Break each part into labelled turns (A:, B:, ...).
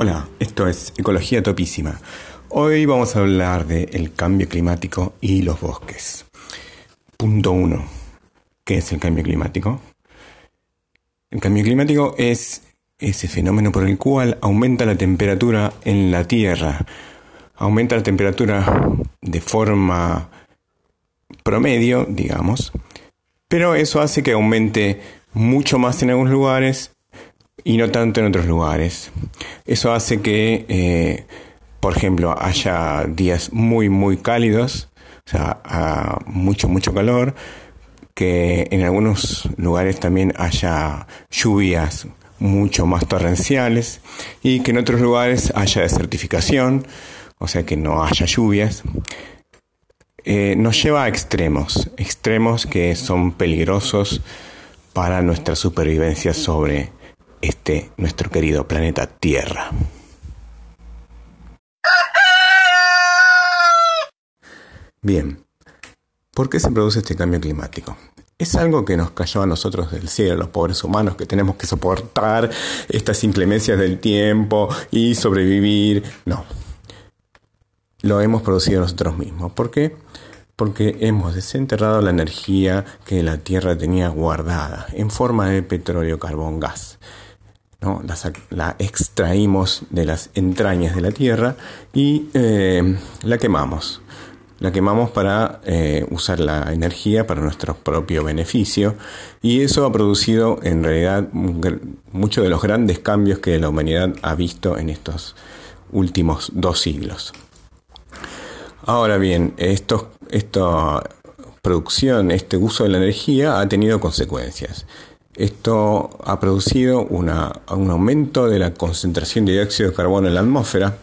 A: Hola, esto es Ecología Topísima. Hoy vamos a hablar del cambio climático y los bosques. Punto 1. ¿Qué es el cambio climático? El cambio climático es ese fenómeno por el cual aumenta la temperatura en la Tierra. Aumenta la temperatura de forma promedio, digamos, pero eso hace que aumente mucho más en algunos lugares y no tanto en otros lugares. Eso hace que, eh, por ejemplo, haya días muy, muy cálidos, o sea, mucho, mucho calor, que en algunos lugares también haya lluvias mucho más torrenciales y que en otros lugares haya desertificación, o sea que no haya lluvias. Eh, nos lleva a extremos, extremos que son peligrosos para nuestra supervivencia sobre este nuestro querido planeta Tierra. Bien, ¿por qué se produce este cambio climático? ¿Es algo que nos cayó a nosotros del cielo, los pobres humanos, que tenemos que soportar estas inclemencias del tiempo y sobrevivir? No. Lo hemos producido nosotros mismos. ¿Por qué? Porque hemos desenterrado la energía que la Tierra tenía guardada en forma de petróleo, carbón, gas. ¿No? La, extraímos de las entrañas de la tierra y eh, la quemamos. La quemamos para eh, usar la energía para nuestro propio beneficio y eso ha producido en realidad muchos de los grandes cambios que la humanidad ha visto en estos últimos dos siglos. Ahora bien, esta producción, este uso de la energía ha tenido consecuencias. Esto ha producido un aumento de la concentración de dióxido de carbono en la atmósfera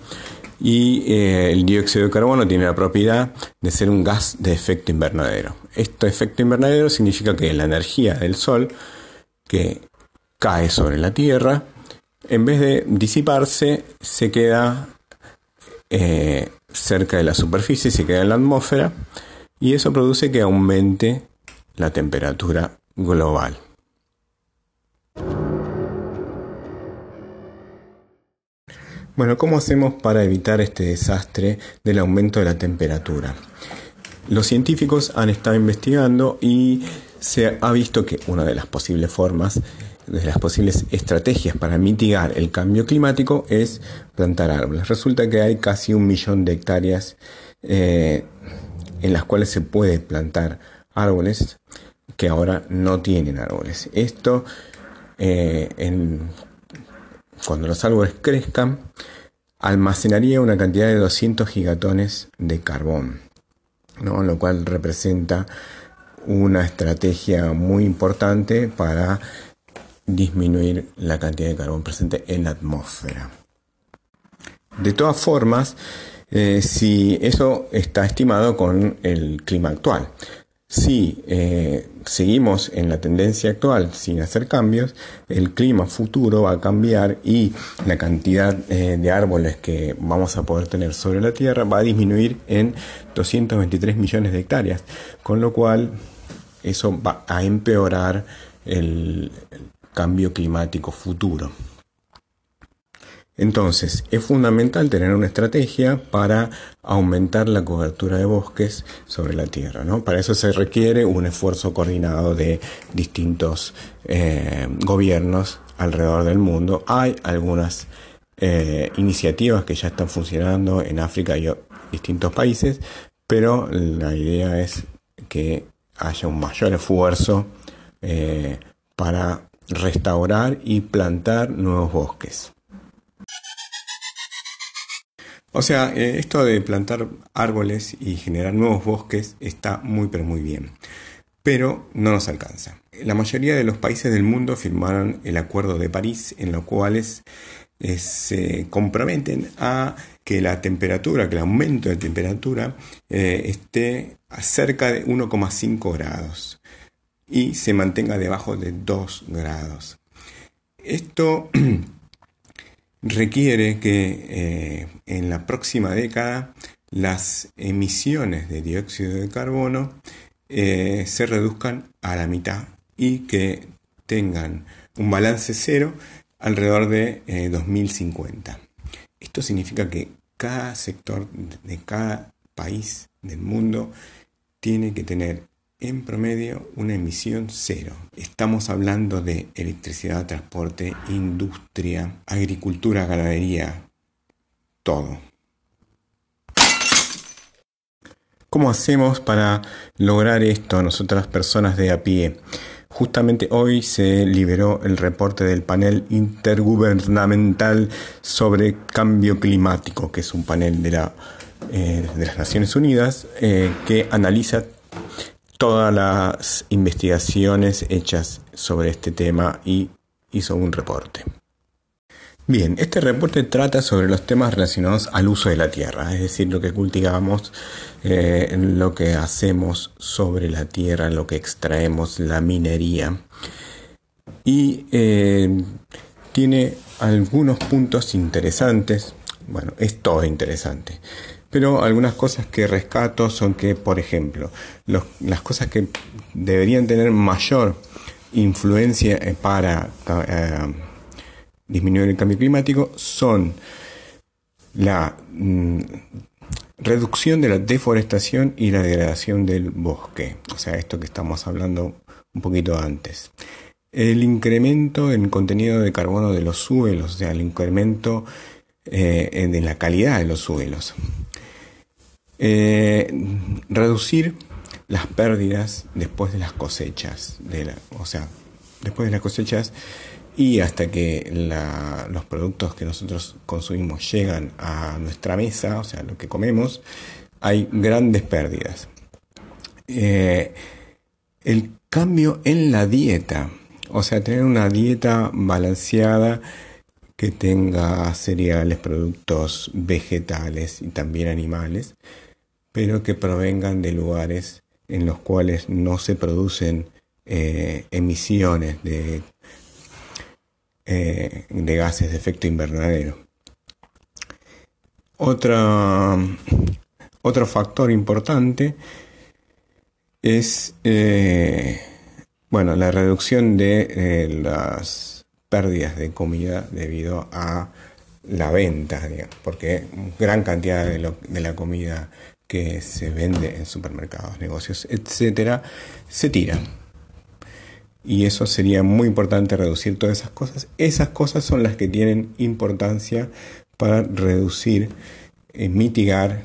A: y eh, el dióxido de carbono tiene la propiedad de ser un gas de efecto invernadero. Este efecto invernadero significa que la energía del Sol que cae sobre la Tierra, en vez de disiparse, se queda eh, cerca de la superficie, se queda en la atmósfera y eso produce que aumente la temperatura global. Bueno, ¿cómo hacemos para evitar este desastre del aumento de la temperatura? Los científicos han estado investigando y se ha visto que una de las posibles formas, de las posibles estrategias para mitigar el cambio climático es plantar árboles. Resulta que hay casi un millón de hectáreas eh, en las cuales se puede plantar árboles que ahora no tienen árboles. Esto eh, en cuando los árboles crezcan, almacenaría una cantidad de 200 gigatones de carbón, lo cual representa una estrategia muy importante para disminuir la cantidad de carbón presente en la atmósfera. De todas formas, eh, si eso está estimado con el clima actual. Si eh, seguimos en la tendencia actual sin hacer cambios, el clima futuro va a cambiar y la cantidad eh, de árboles que vamos a poder tener sobre la Tierra va a disminuir en 223 millones de hectáreas, con lo cual eso va a empeorar el cambio climático futuro. Entonces, es fundamental tener una estrategia para aumentar la cobertura de bosques sobre la Tierra. ¿no? Para eso se requiere un esfuerzo coordinado de distintos eh, gobiernos alrededor del mundo. Hay algunas eh, iniciativas que ya están funcionando en África y distintos países, pero la idea es que haya un mayor esfuerzo eh, para restaurar y plantar nuevos bosques. O sea, eh, esto de plantar árboles y generar nuevos bosques está muy pero muy bien, pero no nos alcanza. La mayoría de los países del mundo firmaron el Acuerdo de París en los cuales eh, se comprometen a que la temperatura, que el aumento de temperatura eh, esté a cerca de 1,5 grados y se mantenga debajo de 2 grados. Esto requiere que eh, en la próxima década las emisiones de dióxido de carbono eh, se reduzcan a la mitad y que tengan un balance cero alrededor de 2050. Eh, Esto significa que cada sector de cada país del mundo tiene que tener en promedio una emisión cero. Estamos hablando de electricidad, transporte, industria, agricultura, ganadería, todo. ¿Cómo hacemos para lograr esto nosotras personas de a pie? Justamente hoy se liberó el reporte del panel intergubernamental sobre cambio climático, que es un panel de, la, eh, de las Naciones Unidas eh, que analiza todas las investigaciones hechas sobre este tema y hizo un reporte. Bien, este reporte trata sobre los temas relacionados al uso de la tierra, es decir, lo que cultivamos, eh, lo que hacemos sobre la tierra, lo que extraemos, la minería. Y eh, tiene algunos puntos interesantes, bueno, es todo interesante, pero algunas cosas que rescato son que, por ejemplo, las cosas que deberían tener mayor influencia para... Eh, disminuir el cambio climático son la mm, reducción de la deforestación y la degradación del bosque, o sea, esto que estamos hablando un poquito antes. El incremento en contenido de carbono de los suelos, o sea, el incremento eh, de la calidad de los suelos. Eh, reducir las pérdidas después de las cosechas, o sea, después de las cosechas y hasta que los productos que nosotros consumimos llegan a nuestra mesa, o sea, lo que comemos, hay grandes pérdidas. Eh, el cambio en la dieta, o sea, tener una dieta balanceada que tenga cereales, productos vegetales y también animales, pero que provengan de lugares en los cuales no se producen eh, emisiones de eh, de gases de efecto invernadero. Otra, otro factor importante es eh, bueno, la reducción de las pérdidas de comida debido a la venta, porque gran cantidad de, la comida que se vende en supermercados, negocios, etcétera, se tira y eso sería muy importante reducir todas esas cosas. Esas cosas son las que tienen importancia para reducir, eh, mitigar,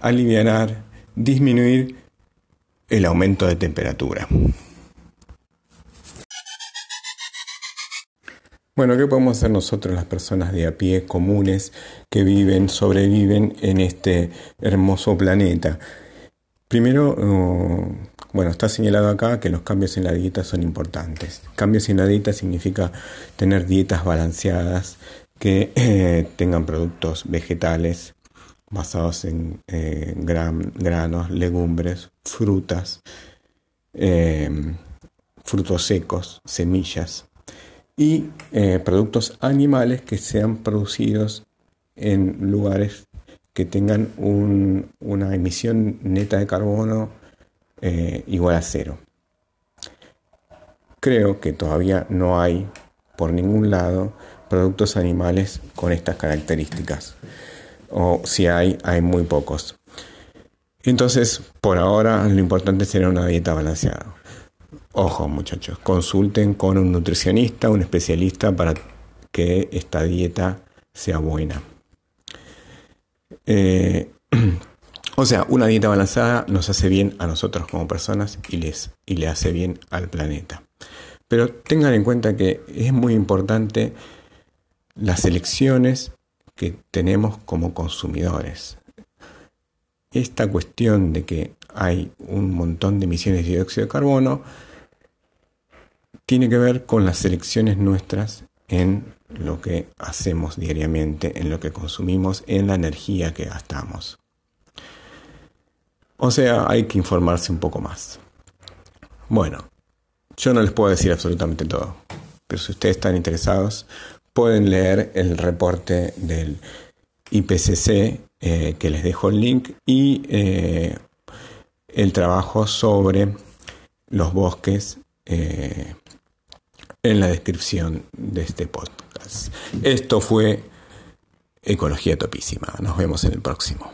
A: aliviar, disminuir el aumento de temperatura. Bueno, ¿qué podemos hacer nosotros las personas de a pie comunes que viven, sobreviven en este hermoso planeta? Primero, uh, bueno, está señalado acá que los cambios en la dieta son importantes. Cambios en la dieta significa tener dietas balanceadas que eh, tengan productos vegetales basados en eh, granos, legumbres, frutas, frutos secos, semillas y eh, productos animales que sean producidos en lugares que tengan una emisión neta de carbono eh, igual a cero. Creo que todavía no hay por ningún lado productos animales con estas características. O si hay, hay muy pocos. Entonces, por ahora, lo importante será una dieta balanceada. Ojo, muchachos, consulten con un nutricionista, un especialista para que esta dieta sea buena. Eh, o sea, una dieta balanceada nos hace bien a nosotros como personas y, les, y le hace bien al planeta. Pero tengan en cuenta que es muy importante las elecciones que tenemos como consumidores. Esta cuestión de que hay un montón de emisiones de dióxido de carbono tiene que ver con las elecciones nuestras en lo que hacemos diariamente, en lo que consumimos, en la energía que gastamos. O sea, hay que informarse un poco más. Bueno, yo no les puedo decir absolutamente todo, pero si ustedes están interesados, pueden leer el reporte del IPCC, eh, que les dejo el link, y eh, el trabajo sobre los bosques eh, en la descripción de este podcast. Esto fue Ecología Topísima. Nos vemos en el próximo.